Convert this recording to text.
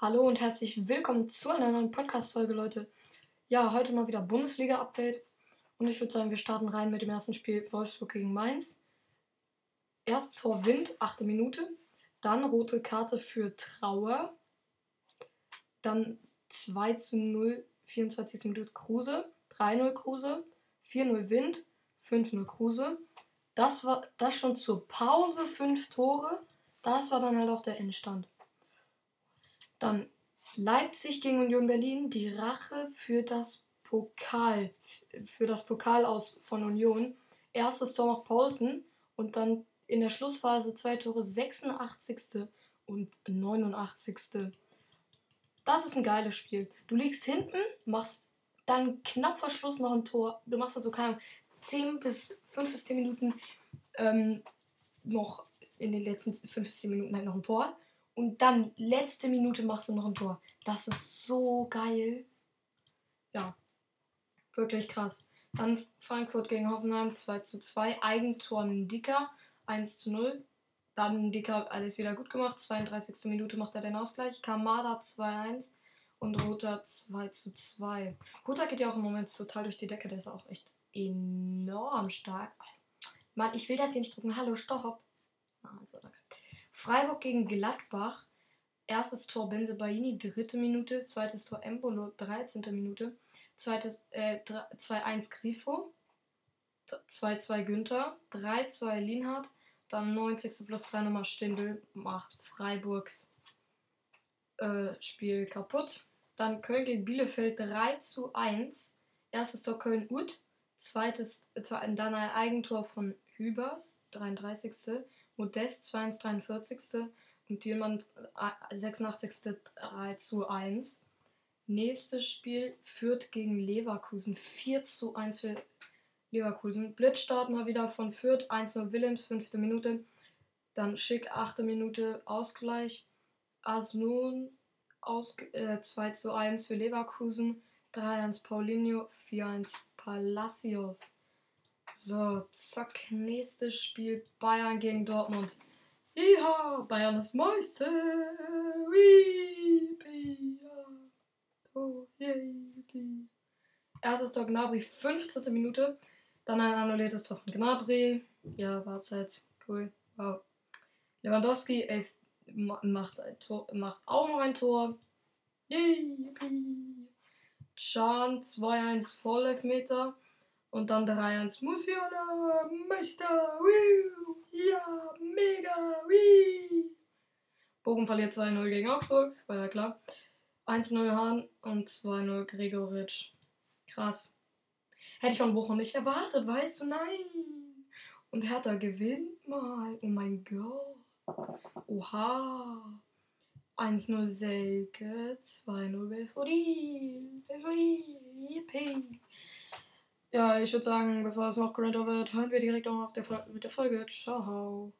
Hallo und herzlich willkommen zu einer neuen Podcast-Folge, Leute. Ja, heute mal wieder Bundesliga-Update. Und ich würde sagen, wir starten rein mit dem ersten Spiel Wolfsburg gegen Mainz. Erstes Tor Wind, 8. Minute. Dann rote Karte für Trauer. Dann 2 zu 0, 24. Minute Kruse. 3-0 Kruse. 4-0 Wind. 5-0 Kruse. Das war das schon zur Pause, 5 Tore. Das war dann halt auch der Endstand. Dann Leipzig gegen Union Berlin, die Rache für das Pokal, für das Pokal aus von Union. Erstes Tor macht Paulsen und dann in der Schlussphase zwei Tore, 86. und 89. Das ist ein geiles Spiel. Du liegst hinten, machst dann knapp vor Schluss noch ein Tor. Du machst also keine 10 bis 5 bis 10 Minuten ähm, noch in den letzten 5 bis 10 Minuten halt noch ein Tor und dann letzte Minute machst du noch ein Tor. Das ist so geil. Ja, wirklich krass. Dann Frankfurt gegen Hoffenheim 2 zu 2. Eigentor Dicker 1 zu 0. Dann Dicker alles wieder gut gemacht. 32. Minute macht er den Ausgleich. Kamada 2-1 und Roter 2 zu 2. Roter geht ja auch im Moment total durch die Decke. Der ist auch echt enorm stark. Mann, ich will das hier nicht drücken. Hallo, stopp. Also, danke. Freiburg gegen Gladbach. Erstes Tor Benze Baini, dritte Minute. Zweites Tor Embolo, 13. Minute. Zweites äh, 2-1 Grifo. 2-2 Günther. 3-2 Lienhardt. Dann 90. plus 3 nochmal Stindel. Macht Freiburgs äh, Spiel kaputt. Dann Köln gegen Bielefeld 3 zu 1. Erstes Tor Köln-Ut. Zweites, äh, dann ein Eigentor von Hübers, 33. Modest 42, und Thielmann 86. 3 zu 1. Nächstes Spiel Fürth gegen Leverkusen 4 zu 1 für Leverkusen. Blitzstart mal wieder von Fürth 1-0 Willems, 5. Minute. Dann Schick 8. Minute Ausgleich. Asmun aus, äh, 2 zu 1 für Leverkusen. 3-1 Paulinho, 4-1 Palacios. So, zack, nächstes Spiel Bayern gegen Dortmund. Iha, Bayern ist Meister. Oh, Erstes Tor Gnabry, 15. Minute. Dann ein annulliertes Tor von Gnabry. Ja, war abseits. Cool. Wow. Lewandowski 11, macht, ein Tor, macht auch noch ein Tor. Yippie. Chan 2-1 Vollelfmeter. Und dann 3-1 Musiala, Meister, woo, ja, mega, wee. Bochum verliert 2-0 gegen Augsburg, war ja klar. 1-0 Hahn und 2-0 Gregoritsch. Krass. Hätte ich von Bochum nicht erwartet, weißt du? Nein. Und Hertha gewinnt mal. Oh mein Gott. Oha. 1-0 Selke, 2-0 Belfodil. Belfodil, yippie. Ja, ich würde sagen, bevor es noch größer wird, hören wir direkt auf der mit der Folge. Ciao.